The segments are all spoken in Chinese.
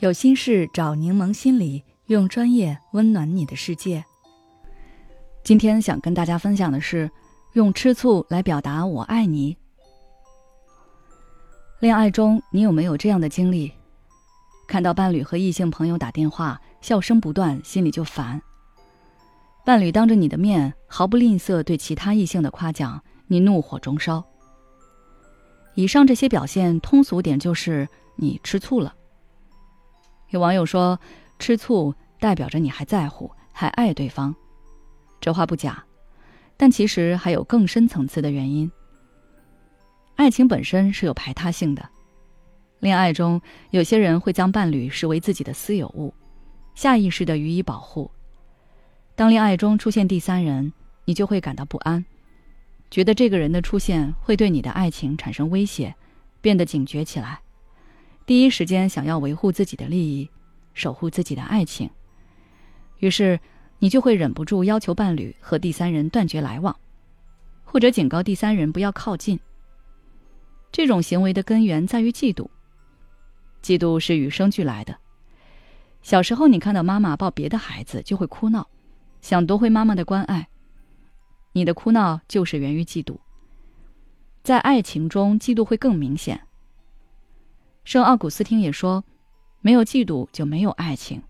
有心事找柠檬心理，用专业温暖你的世界。今天想跟大家分享的是，用吃醋来表达我爱你。恋爱中，你有没有这样的经历？看到伴侣和异性朋友打电话，笑声不断，心里就烦。伴侣当着你的面毫不吝啬对其他异性的夸奖，你怒火中烧。以上这些表现，通俗点就是你吃醋了。有网友说：“吃醋代表着你还在乎、还爱对方。”这话不假，但其实还有更深层次的原因。爱情本身是有排他性的，恋爱中有些人会将伴侣视为自己的私有物，下意识的予以保护。当恋爱中出现第三人，你就会感到不安，觉得这个人的出现会对你的爱情产生威胁，变得警觉起来。第一时间想要维护自己的利益，守护自己的爱情，于是你就会忍不住要求伴侣和第三人断绝来往，或者警告第三人不要靠近。这种行为的根源在于嫉妒，嫉妒是与生俱来的。小时候你看到妈妈抱别的孩子就会哭闹，想夺回妈妈的关爱，你的哭闹就是源于嫉妒。在爱情中，嫉妒会更明显。圣奥古斯汀也说：“没有嫉妒就没有爱情。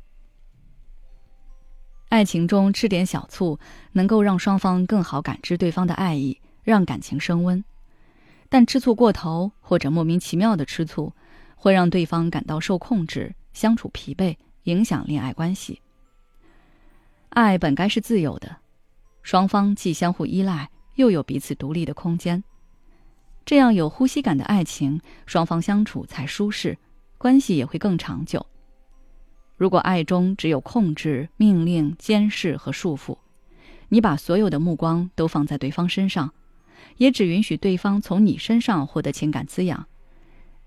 爱情中吃点小醋，能够让双方更好感知对方的爱意，让感情升温。但吃醋过头或者莫名其妙的吃醋，会让对方感到受控制，相处疲惫，影响恋爱关系。爱本该是自由的，双方既相互依赖，又有彼此独立的空间。”这样有呼吸感的爱情，双方相处才舒适，关系也会更长久。如果爱中只有控制、命令、监视和束缚，你把所有的目光都放在对方身上，也只允许对方从你身上获得情感滋养，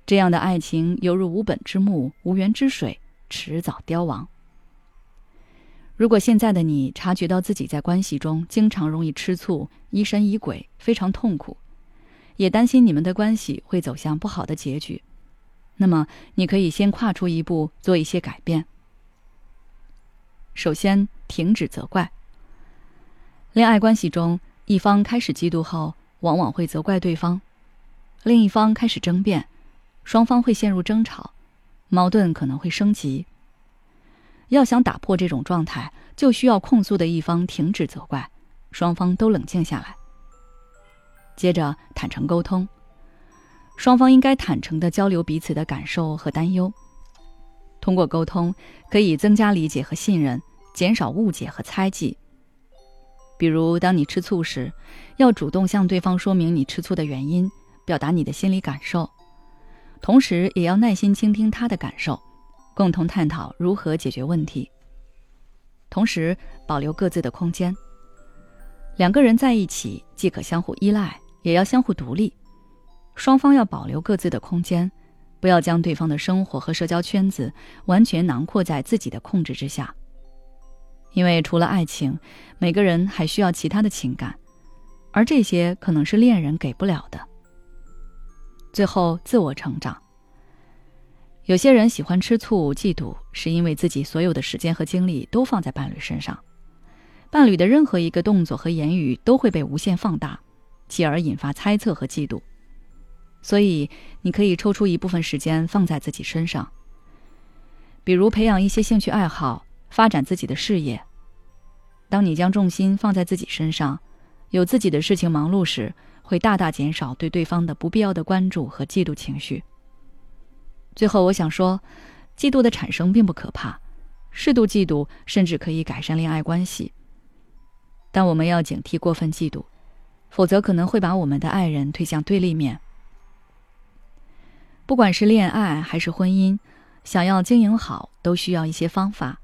这样的爱情犹如无本之木、无源之水，迟早凋亡。如果现在的你察觉到自己在关系中经常容易吃醋、疑神疑鬼，非常痛苦。也担心你们的关系会走向不好的结局，那么你可以先跨出一步，做一些改变。首先，停止责怪。恋爱关系中，一方开始嫉妒后，往往会责怪对方；另一方开始争辩，双方会陷入争吵，矛盾可能会升级。要想打破这种状态，就需要控诉的一方停止责怪，双方都冷静下来。接着坦诚沟通，双方应该坦诚地交流彼此的感受和担忧。通过沟通，可以增加理解和信任，减少误解和猜忌。比如，当你吃醋时，要主动向对方说明你吃醋的原因，表达你的心理感受，同时也要耐心倾听他的感受，共同探讨如何解决问题。同时，保留各自的空间。两个人在一起，既可相互依赖。也要相互独立，双方要保留各自的空间，不要将对方的生活和社交圈子完全囊括在自己的控制之下。因为除了爱情，每个人还需要其他的情感，而这些可能是恋人给不了的。最后，自我成长。有些人喜欢吃醋、嫉妒，是因为自己所有的时间和精力都放在伴侣身上，伴侣的任何一个动作和言语都会被无限放大。继而引发猜测和嫉妒，所以你可以抽出一部分时间放在自己身上，比如培养一些兴趣爱好，发展自己的事业。当你将重心放在自己身上，有自己的事情忙碌时，会大大减少对对方的不必要的关注和嫉妒情绪。最后，我想说，嫉妒的产生并不可怕，适度嫉妒甚至可以改善恋爱关系，但我们要警惕过分嫉妒。否则可能会把我们的爱人推向对立面。不管是恋爱还是婚姻，想要经营好，都需要一些方法。